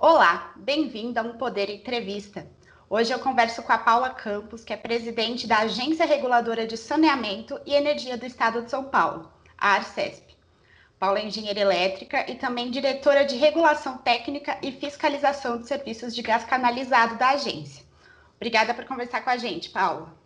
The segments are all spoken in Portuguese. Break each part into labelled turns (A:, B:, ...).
A: Olá, bem-vindo a um Poder Entrevista. Hoje eu converso com a Paula Campos, que é presidente da Agência Reguladora de Saneamento e Energia do Estado de São Paulo, a ARCESP. Paula é engenheira elétrica e também diretora de Regulação Técnica e Fiscalização de Serviços de Gás Canalizado da agência. Obrigada por conversar com a gente, Paula.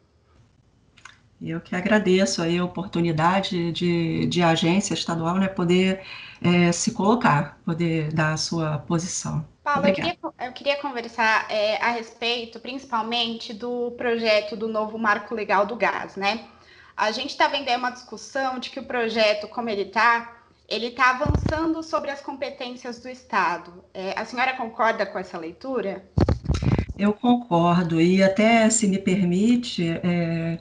B: Eu que agradeço aí a oportunidade de, de agência estadual né, poder é, se colocar, poder dar a sua posição.
A: Paulo, eu queria, eu queria, conversar é, a respeito, principalmente, do projeto do novo marco legal do gás, né? A gente está vendo aí uma discussão de que o projeto, como ele está, ele está avançando sobre as competências do Estado. É, a senhora concorda com essa leitura?
B: Eu concordo, e até, se me permite, é,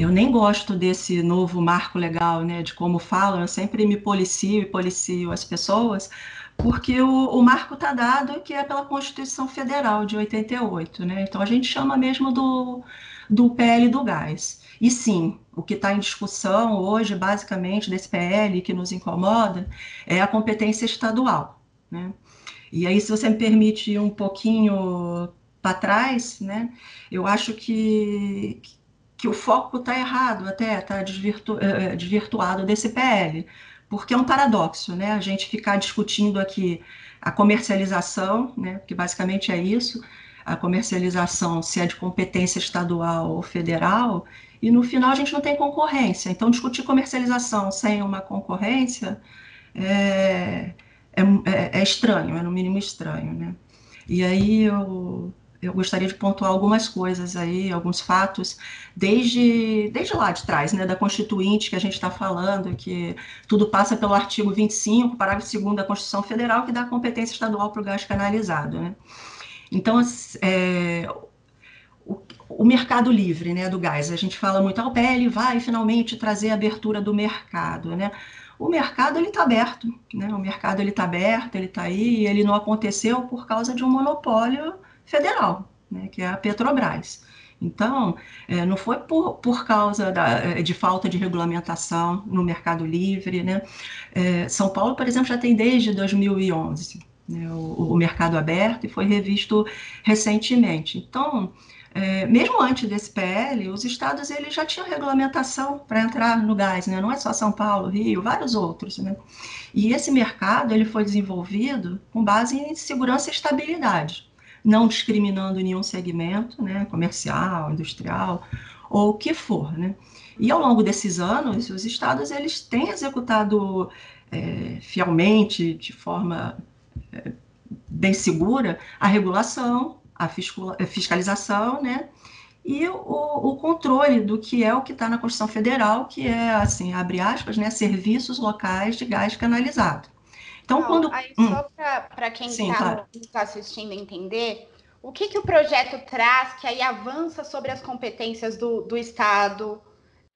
B: eu nem gosto desse novo marco legal, né, de como falam, eu sempre me policio e policio as pessoas, porque o, o marco está dado que é pela Constituição Federal de 88, né? Então a gente chama mesmo do, do PL do gás. E sim, o que está em discussão hoje, basicamente, desse PL que nos incomoda, é a competência estadual, né? E aí, se você me permite ir um pouquinho para trás, né? Eu acho que, que o foco está errado, até está desvirtu, é, desvirtuado desse PL, porque é um paradoxo, né? A gente ficar discutindo aqui a comercialização, né? Que basicamente é isso, a comercialização se é de competência estadual ou federal, e no final a gente não tem concorrência. Então, discutir comercialização sem uma concorrência é, é, é, é estranho, é no mínimo estranho, né? E aí eu eu gostaria de pontuar algumas coisas aí, alguns fatos, desde, desde lá de trás, né, da Constituinte que a gente está falando, que tudo passa pelo artigo 25, parágrafo 2 da Constituição Federal, que dá competência estadual para o gás canalizado. Né? Então, é, o, o, mercado livre né, do gás, a gente fala muito, ah, o PL vai finalmente trazer a abertura do mercado, né? O mercado ele está aberto, né? O mercado ele está aberto, ele está aí, e ele não aconteceu por causa de um monopólio federal, né, que é a Petrobras. Então, é, não foi por, por causa da, é, de falta de regulamentação no mercado livre. Né? É, São Paulo, por exemplo, já tem desde 2011 né, o, o, mercado aberto e foi revisto recentemente. Então, é, mesmo antes desse PL, os estados eles já tinham regulamentação para entrar no gás, né? não é só São Paulo, Rio, vários outros. Né? E esse mercado ele foi desenvolvido com base em segurança e estabilidade não discriminando nenhum segmento, né, comercial, industrial, ou o que for, né. E ao longo desses anos, os estados eles têm executado é, fielmente, de forma é, bem segura, a regulação, a fiscalização, né, e o, o, controle do que é o que está na Constituição Federal, que é, assim, abre aspas, né, serviços locais de gás canalizado.
A: Então, quando. Aí, hum. só para quem está claro. tá assistindo entender, o que, que o projeto traz que aí avança sobre as competências do, do Estado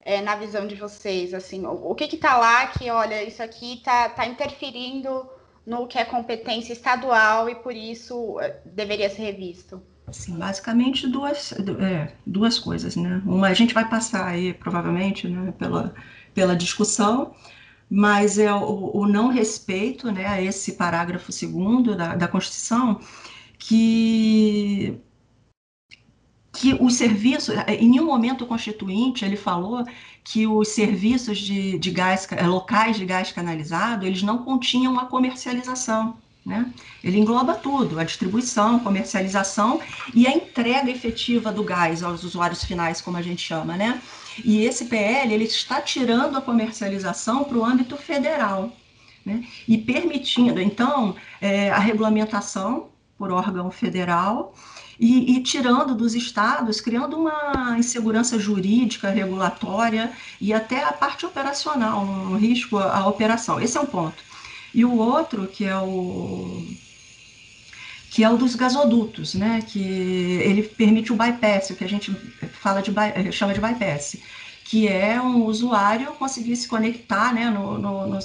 A: é, na visão de vocês? Assim, o, o que está lá que, olha, isso aqui está tá interferindo no que é competência estadual e por isso é, deveria ser revisto?
B: Sim, basicamente duas, é, duas coisas, né? Uma, a gente vai passar aí, provavelmente, né, pela, pela discussão, mas é o, o não respeito né, a esse parágrafo segundo da, da Constituição, que que os serviços, em nenhum momento o constituinte ele falou que os serviços de, de gás, locais de gás canalizado, eles não continham a comercialização. Né? Ele engloba tudo, a distribuição, comercialização e a entrega efetiva do gás aos usuários finais, como a gente chama. Né? E esse PL ele está tirando a comercialização para o âmbito federal né? e permitindo, então, é, a regulamentação por órgão federal e, e, tirando dos estados, criando uma insegurança jurídica, regulatória e até a parte operacional, um risco à, operação. Esse é um ponto. E o outro, que é o que é o dos gasodutos, né? Que ele permite o bypass, o que a gente fala de chama de bypass, que é um usuário conseguir se conectar, né? No, no, no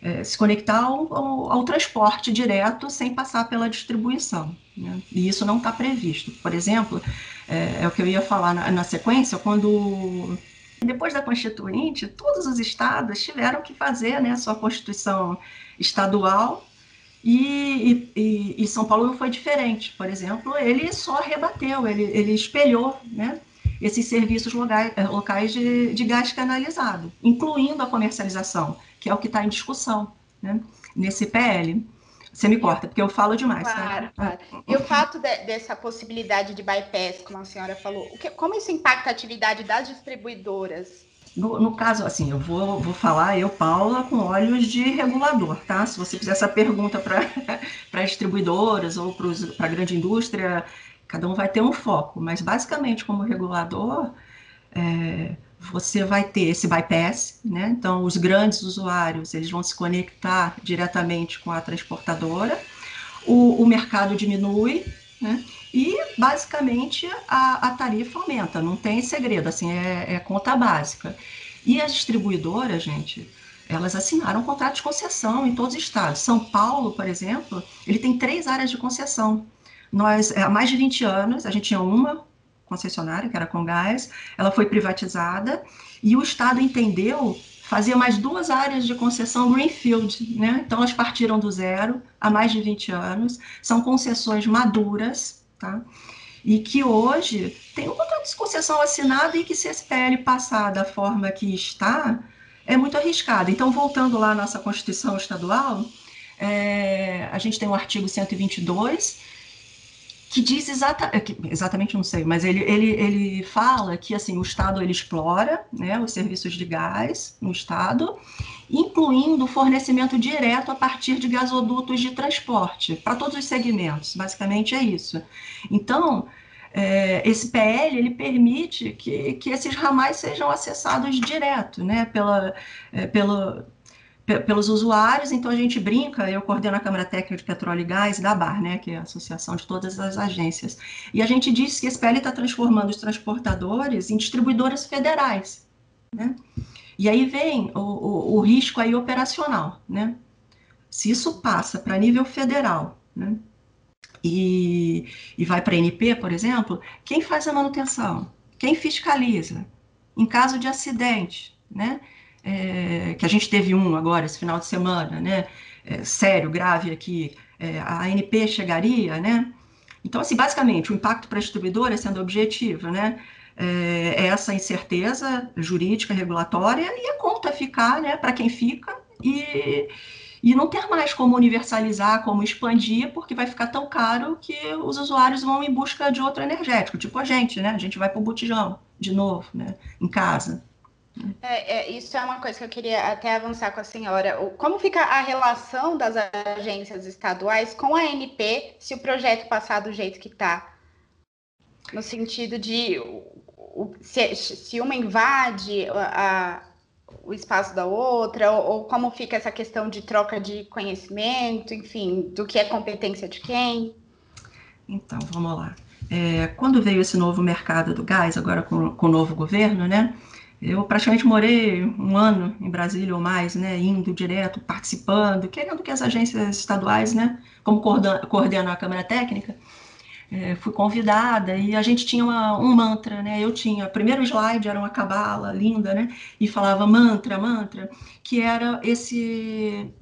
B: é, se conectar ao, ao, ao, transporte direto sem passar pela distribuição. Né? E isso não está previsto. Por exemplo, é, é, o que eu ia falar na, na sequência, quando depois da Constituinte, todos os estados tiveram que fazer né, sua Constituição estadual E, e, e, São Paulo não foi diferente. Por exemplo, ele só rebateu, ele, ele espelhou né, esses serviços locais, eh, locais de, de, gás canalizado, incluindo a comercialização, que é o que está em discussão né, nesse PL. Você me corta, porque eu falo demais.
A: Claro, tá? claro. E o fato de, dessa possibilidade de bypass, como a senhora falou, que, como isso impacta a atividade das distribuidoras?
B: No, no, caso, assim, eu vou, vou falar, eu, Paula, com olhos de regulador, tá? Se você fizer essa pergunta para distribuidoras ou para a grande indústria, cada um vai ter um foco, mas basicamente, como regulador, é, você vai ter esse bypass, né? Então, os grandes usuários eles vão se conectar diretamente com a transportadora, o, o mercado diminui, né? E basicamente a, a, tarifa aumenta, não tem segredo, assim, é, é conta básica. E as distribuidoras, gente, elas assinaram um contrato de concessão em todos os estados. São Paulo, por exemplo, ele tem três áreas de concessão. Nós, há mais de 20 anos, a gente tinha uma concessionária, que era com gás, ela foi privatizada e o Estado entendeu fazer mais duas áreas de concessão Greenfield, né? Então elas partiram do zero há mais de 20 anos, são concessões maduras, tá? E que hoje tem um contrato de concessão assinado e que se esse PL passar da forma que está, é muito arriscado. Então, voltando lá à nossa Constituição Estadual, é, a gente tem o artigo 122, que diz exata, é exatamente não sei, mas ele, ele, ele fala que assim o Estado ele explora né, os serviços de gás no Estado, incluindo o fornecimento direto a partir de gasodutos de transporte para todos os segmentos. Basicamente é isso. Então é, esse PL ele permite que, que esses ramais sejam acessados direto, né, pela, é, pela, pelos usuários, então a gente brinca, eu coordeno a Câmara Técnica de Petróleo e Gás da BAR, né, que é a associação de todas as agências, e a gente diz que esse PL está transformando os transportadores em distribuidoras federais, né, e aí vem o, o, o risco aí operacional, né, se isso passa para nível federal, né, e, e vai para a NP, por exemplo, quem faz a manutenção? Quem fiscaliza? Em caso de acidente, né, é, que a gente teve um agora esse final de semana, né? É, sério, grave aqui, é, a ANP chegaria, né? Então, assim, basicamente, o impacto para a distribuidora, sendo objetivo, né? É, é essa incerteza jurídica, regulatória, e a conta ficar, né, para quem fica, e, e não ter mais como universalizar, como expandir, porque vai ficar tão caro que os usuários vão em busca de outro energético, tipo a gente, né? A gente vai para o botijão de novo, né? Em casa.
A: É, é, isso é uma coisa que eu queria até avançar com a senhora. Como fica a relação das agências estaduais com a ANP se o projeto passar do jeito que está? No sentido de se, se, uma invade a, o espaço da outra, ou, ou, como fica essa questão de troca de conhecimento, enfim, do que é competência de quem?
B: Então, vamos lá. É, quando veio esse novo mercado do gás, agora com, com o novo governo, né? Eu praticamente morei um ano em Brasília ou mais, né, indo direto, participando, querendo que as agências estaduais, né, como coordeno a Câmara Técnica, é, fui convidada e a gente tinha uma, um mantra, né, eu tinha, primeiro slide era uma cabala linda, né, e falava mantra, mantra, que era esse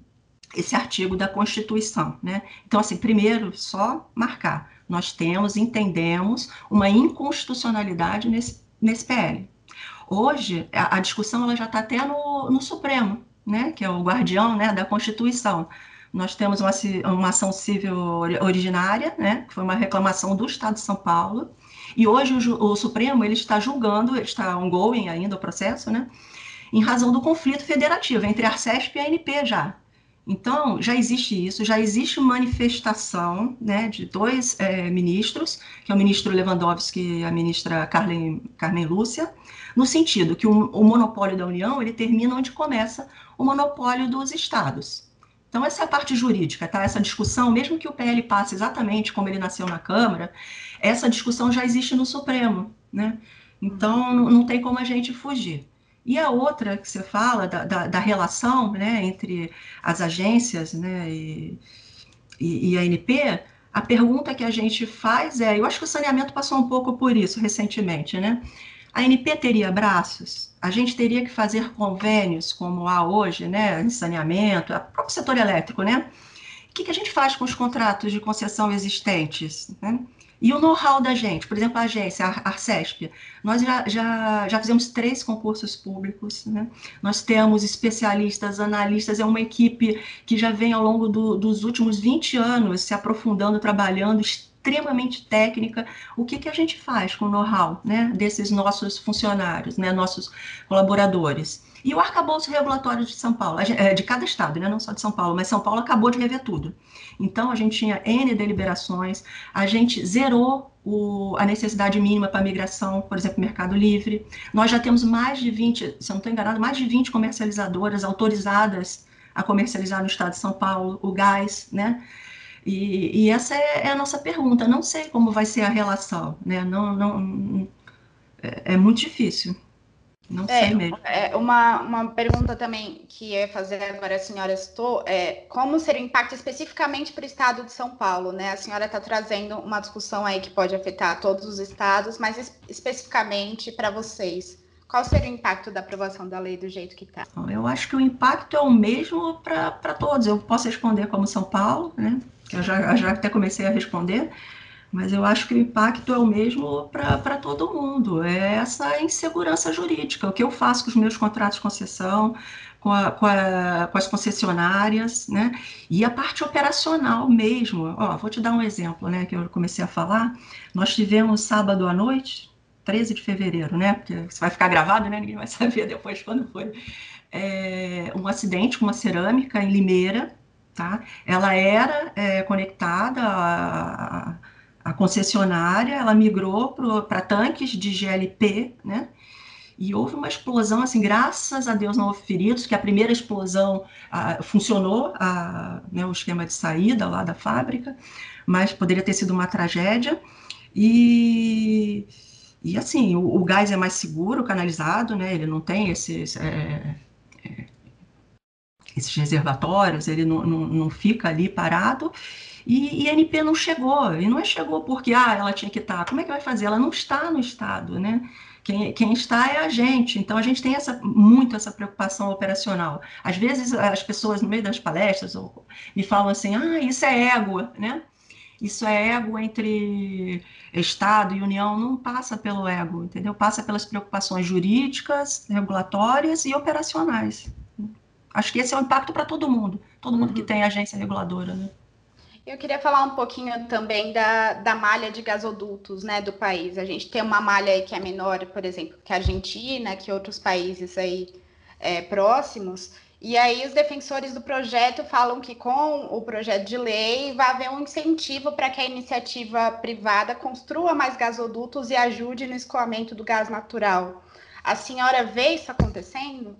B: esse artigo da Constituição, né? Então, assim, primeiro, só marcar, nós temos, entendemos uma inconstitucionalidade nesse, nesse PL, Hoje, a, a discussão ela já está até no, no Supremo, né, que é o guardião né, da Constituição. Nós temos uma, uma ação civil originária, né, que foi uma reclamação do Estado de São Paulo, e hoje o, o Supremo ele está julgando, ele está ongoing ainda o processo, né, em razão do conflito federativo entre a Arcesp e a ANP já. Então, já existe isso, já existe manifestação né, de dois é, ministros, que é o ministro Lewandowski e a ministra Carmen, Carmen Lúcia, no sentido que o, o monopólio da União ele termina onde começa o monopólio dos estados. Então, essa é a parte jurídica, tá? Essa discussão, mesmo que o PL passe exatamente como ele nasceu na Câmara, essa discussão já existe no Supremo, né? Então, não, não tem como a gente fugir. E a outra que você fala, da, da, da relação né, entre as agências né, e, e, e, a ANP, a pergunta que a gente faz é, eu acho que o saneamento passou um pouco por isso recentemente, né? A ANP teria braços? A gente teria que fazer convênios, como há hoje, né, em saneamento, o próprio setor elétrico, né, O que, que a gente faz com os contratos de concessão existentes? Né? E o know-how da gente, por exemplo, a agência, a Arcesp, nós já, já, já fizemos três concursos públicos, né? nós temos especialistas, analistas, é uma equipe que já vem ao longo do, dos últimos 20 anos se aprofundando, trabalhando, extremamente técnica. O que, que a gente faz com o know-how né, desses nossos funcionários, né, nossos colaboradores? E o arcabouço regulatório de São Paulo, é, de cada estado, né? não só de São Paulo, mas São Paulo acabou de rever tudo. Então, a gente tinha N deliberações, a gente zerou o, a necessidade mínima para migração, por exemplo, Mercado Livre. Nós já temos mais de 20, se eu não estou enganado, mais de 20 comercializadoras autorizadas a comercializar no estado de São Paulo o gás, né? E, e essa é, é, a nossa pergunta. Não sei como vai ser a relação, né? Não, não, é, é muito difícil. Não é, sei mesmo.
A: É, uma, uma pergunta também que eu ia fazer agora, a senhora estou, é como seria o impacto especificamente para o estado de São Paulo, né? A senhora está trazendo uma discussão aí que pode afetar todos os estados, mas es especificamente para vocês. Qual seria o impacto da aprovação da lei do jeito que está?
B: Eu acho que o impacto é o mesmo para todos. Eu posso responder como São Paulo, né? Eu já, já até comecei a responder mas eu acho que o impacto é o mesmo para todo mundo. É essa insegurança jurídica. O que eu faço com os meus contratos de concessão, com, a, com, a, com as concessionárias, né? E a parte operacional mesmo. Ó, vou te dar um exemplo, né? Que eu comecei a falar. Nós tivemos sábado à noite, 13 de fevereiro, né? Porque isso vai ficar gravado, né? Ninguém vai saber depois quando foi. É, um acidente com uma cerâmica em Limeira, tá? Ela era é, conectada a a concessionária ela migrou para tanques de GLP, né? E houve uma explosão, assim, graças a Deus não houve feridos, que a primeira explosão funcionou, né, o esquema de saída lá da fábrica, mas poderia ter sido uma tragédia. E, e assim, o, o gás é mais seguro, canalizado, né? Ele não tem esses, é, esses reservatórios, ele não, não, não fica ali parado. E, NP não chegou, e não é chegou porque ah, ela tinha que estar. Como é que vai fazer? Ela não está no Estado, né? Quem, quem, está é a gente. Então a gente tem essa, muito essa preocupação operacional. Às vezes as pessoas no meio das palestras ou, me falam assim, ah, isso é ego, né? Isso é ego entre Estado e União, não passa pelo ego, entendeu? Passa pelas preocupações jurídicas, regulatórias e operacionais. Acho que esse é o impacto para todo mundo, todo mundo que uhum. tem agência reguladora, né?
A: Eu queria falar um pouquinho também da, da malha de gasodutos né, do país. A gente tem uma malha aí que é menor, por exemplo, que a Argentina, que outros países aí é, próximos. E aí os defensores do projeto falam que com o projeto de lei vai haver um incentivo para que a iniciativa privada construa mais gasodutos e ajude no escoamento do gás natural. A senhora vê isso acontecendo?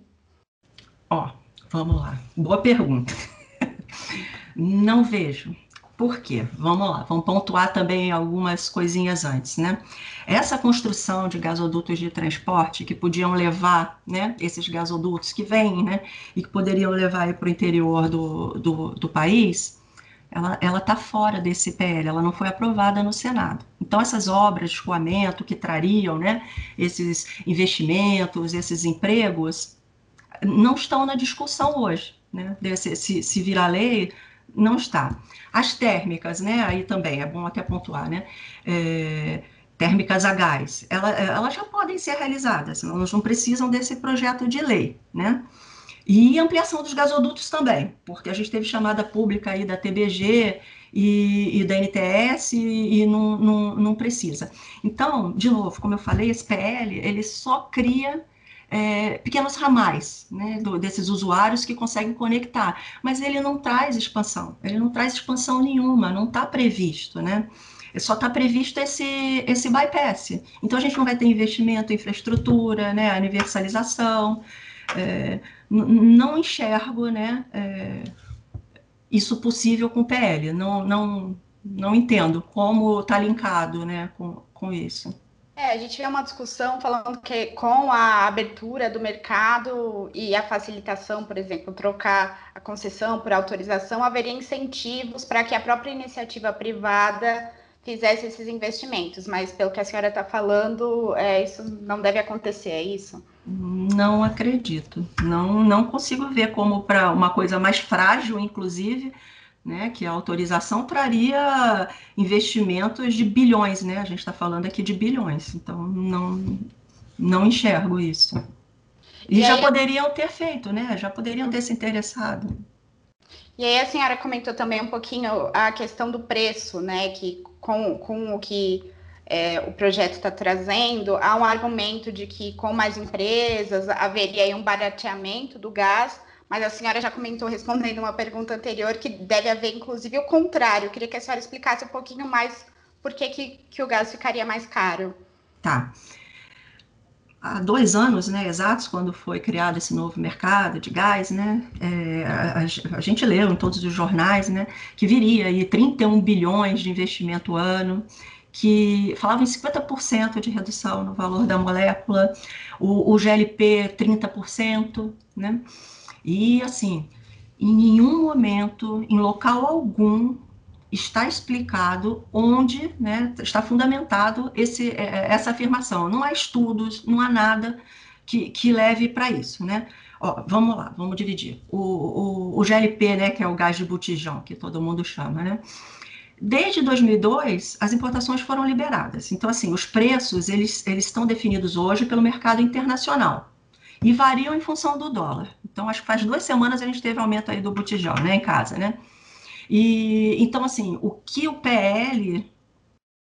B: Ó, oh, vamos lá. Boa pergunta. Não vejo. Por quê? Vamos lá, vamos pontuar também algumas coisinhas antes, né? Essa construção de gasodutos de transporte que podiam levar, né, esses gasodutos que vêm, né, e que poderiam levar para o interior do, do, do país, ela está fora desse PL, ela não foi aprovada no Senado. Então, essas obras de escoamento que trariam né, esses investimentos, esses empregos, não estão na discussão hoje. Né? Se, se, se virar lei, não está. As térmicas, né, aí também é bom até pontuar, né, é, térmicas a gás, ela, elas já podem ser realizadas, elas não precisam desse projeto de lei, né, e ampliação dos gasodutos também, porque a gente teve chamada pública aí da TBG e, e da NTS e, e não, não, não precisa. Então, de novo, como eu falei, esse PL, ele só cria é, pequenos ramais né, do, desses usuários que conseguem conectar, mas ele não traz expansão, ele não traz expansão nenhuma, não está previsto, né? Só está previsto esse, esse bypass. Então a gente não vai ter investimento em infraestrutura, né, universalização. É, não enxergo né, é, isso possível com o PL, não, não, não entendo como está linkado né, com, com isso.
A: É, a gente vê uma discussão falando que com a abertura do mercado e a facilitação, por exemplo, trocar a concessão por autorização, haveria incentivos para que a própria iniciativa privada fizesse esses investimentos. Mas pelo que a senhora está falando, é, isso não deve acontecer, é isso?
B: Não acredito. Não, não consigo ver como para uma coisa mais frágil, inclusive, né, que a autorização traria investimentos de bilhões, né? A gente está falando aqui de bilhões, então não, não enxergo isso. E, e já aí... poderiam ter feito, né? Já poderiam ter se interessado.
A: E aí a senhora comentou também um pouquinho a questão do preço, né? Que com, com o que é, o projeto está trazendo, há um argumento de que com mais empresas haveria um barateamento do gás, mas a senhora já comentou respondendo uma pergunta anterior que deve haver, inclusive, o contrário. Eu queria que a senhora explicasse um pouquinho mais por que, que, que o gás ficaria mais caro.
B: Tá há dois anos, né, exatos, quando foi criado esse novo mercado de gás, né, é, a, a, gente leu em todos os jornais, né, que viria aí 31 bilhões de investimento ano, que falavam em 50% de redução no valor da molécula, o, o GLP 30%, né, e assim, em nenhum momento, em local algum, está explicado onde né, está fundamentado esse, é, é, essa afirmação. Não há estudos, não há nada que, que leve para isso. Né? Ó, vamos lá, vamos dividir. O, o, o, GLP, né, que é o gás de botijão, que todo mundo chama, né? Desde 2002, as importações foram liberadas. Então, assim, os preços, eles, eles estão definidos hoje pelo mercado internacional e variam em função do dólar. Então, acho que faz duas semanas a gente teve aumento aí do botijão, né, em casa, né? E então, assim, o que o PL,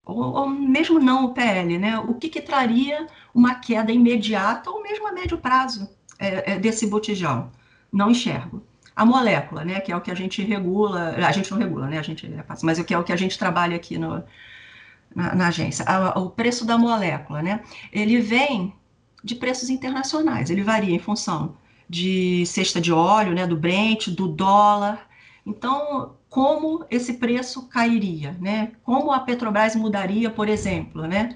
B: ou, ou mesmo não o PL, né? O que, que traria uma queda imediata ou mesmo a médio prazo é, é, desse botijão? Não enxergo. A molécula, né? Que é o que a gente regula, a gente não regula, né? A gente é mas o que é o que a gente trabalha aqui no, na, na agência. A, o preço da molécula, né? Ele vem de preços internacionais, ele varia em função de cesta de óleo, né, do Brent, do dólar. Então, como esse preço cairia, né? Como a Petrobras mudaria, por exemplo, né?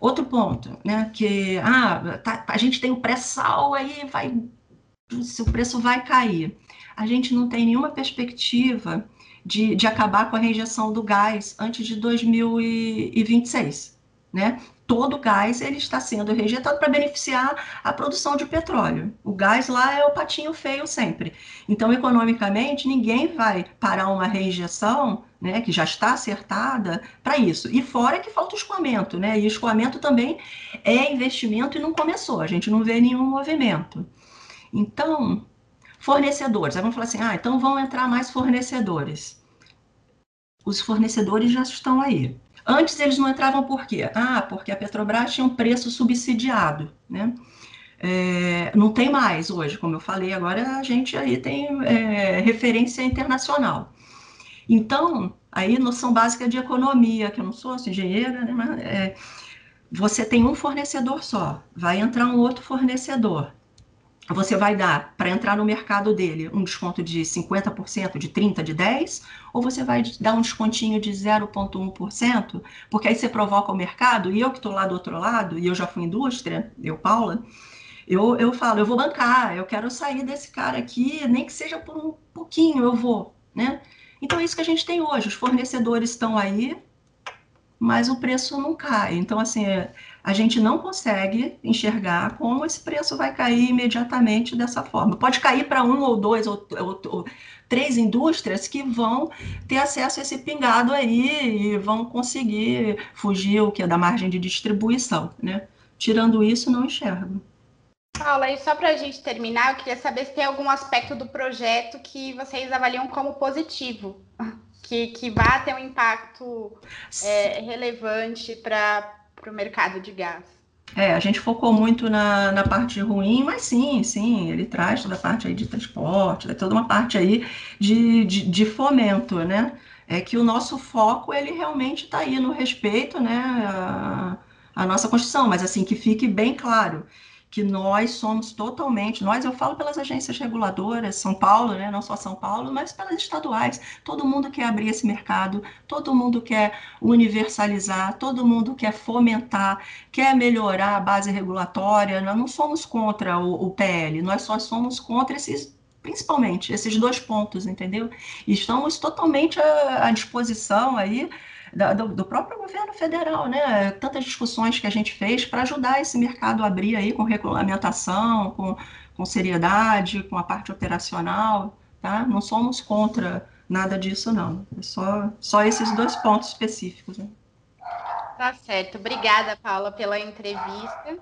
B: Outro ponto, né? Que ah, tá, a gente tem o pré-sal aí, vai, se o preço vai cair. A gente não tem nenhuma perspectiva de, de acabar com a rejeição do gás antes de 2026, né? Todo o gás ele está sendo rejeitado para beneficiar a produção de petróleo. O gás lá é o patinho feio sempre. Então, economicamente, ninguém vai parar uma rejeição, né, que já está acertada, para isso. E fora que falta o escoamento, né? E escoamento também é investimento e não começou, a gente não vê nenhum movimento. Então, fornecedores, aí vamos falar assim, ah, então vão entrar mais fornecedores. Os fornecedores já estão aí. Antes eles não entravam por quê? Ah, porque a Petrobras tinha um preço subsidiado, né? É, não tem mais hoje, como eu falei, agora a gente aí tem é, referência internacional. Então, aí noção básica de economia, que eu não sou engenheira, né, mas, é, você tem um fornecedor só, vai entrar um outro fornecedor você vai dar para entrar no mercado dele um desconto de 50%, de 30%, de 10%, ou você vai dar um descontinho de 0,1%, porque aí você provoca o mercado, e eu que estou lá do outro lado, e eu já fui indústria, eu, Paula, eu, eu falo, eu vou bancar, eu quero sair desse cara aqui, nem que seja por um pouquinho, eu vou, né? Então é isso que a gente tem hoje, os fornecedores estão aí, mas o preço não cai. Então, assim, é, a gente não consegue enxergar como esse preço vai cair imediatamente dessa forma. Pode cair para um ou dois ou, ou, ou, três indústrias que vão ter acesso a esse pingado aí e vão conseguir fugir o que é da margem de distribuição, né? Tirando isso, não enxergo.
A: Paula, e só para a gente terminar, eu queria saber se tem algum aspecto do projeto que vocês avaliam como positivo, que, que vá ter um impacto é, relevante para para o mercado de gás.
B: É, a gente focou muito na, na parte ruim, mas sim, sim, ele traz toda a parte aí de transporte, toda uma parte aí de, de, de fomento, né? É que o nosso foco, ele realmente está aí no respeito, né, a, a nossa Constituição, mas assim, que fique bem claro que nós somos totalmente, nós eu falo pelas agências reguladoras, São Paulo, né, não só São Paulo, mas pelas estaduais. Todo mundo quer abrir esse mercado, todo mundo quer universalizar, todo mundo quer fomentar, quer melhorar a base regulatória. Nós não somos contra o, o PL, nós só somos contra esses principalmente esses dois pontos, entendeu? E estamos totalmente à, à disposição aí do, do, próprio governo federal, né? Tantas discussões que a gente fez para ajudar esse mercado a abrir aí com regulamentação, com, com seriedade, com a parte operacional, tá? Não somos contra nada disso não. É só, só esses dois pontos específicos. Né?
A: Tá certo. Obrigada, Paula, pela entrevista.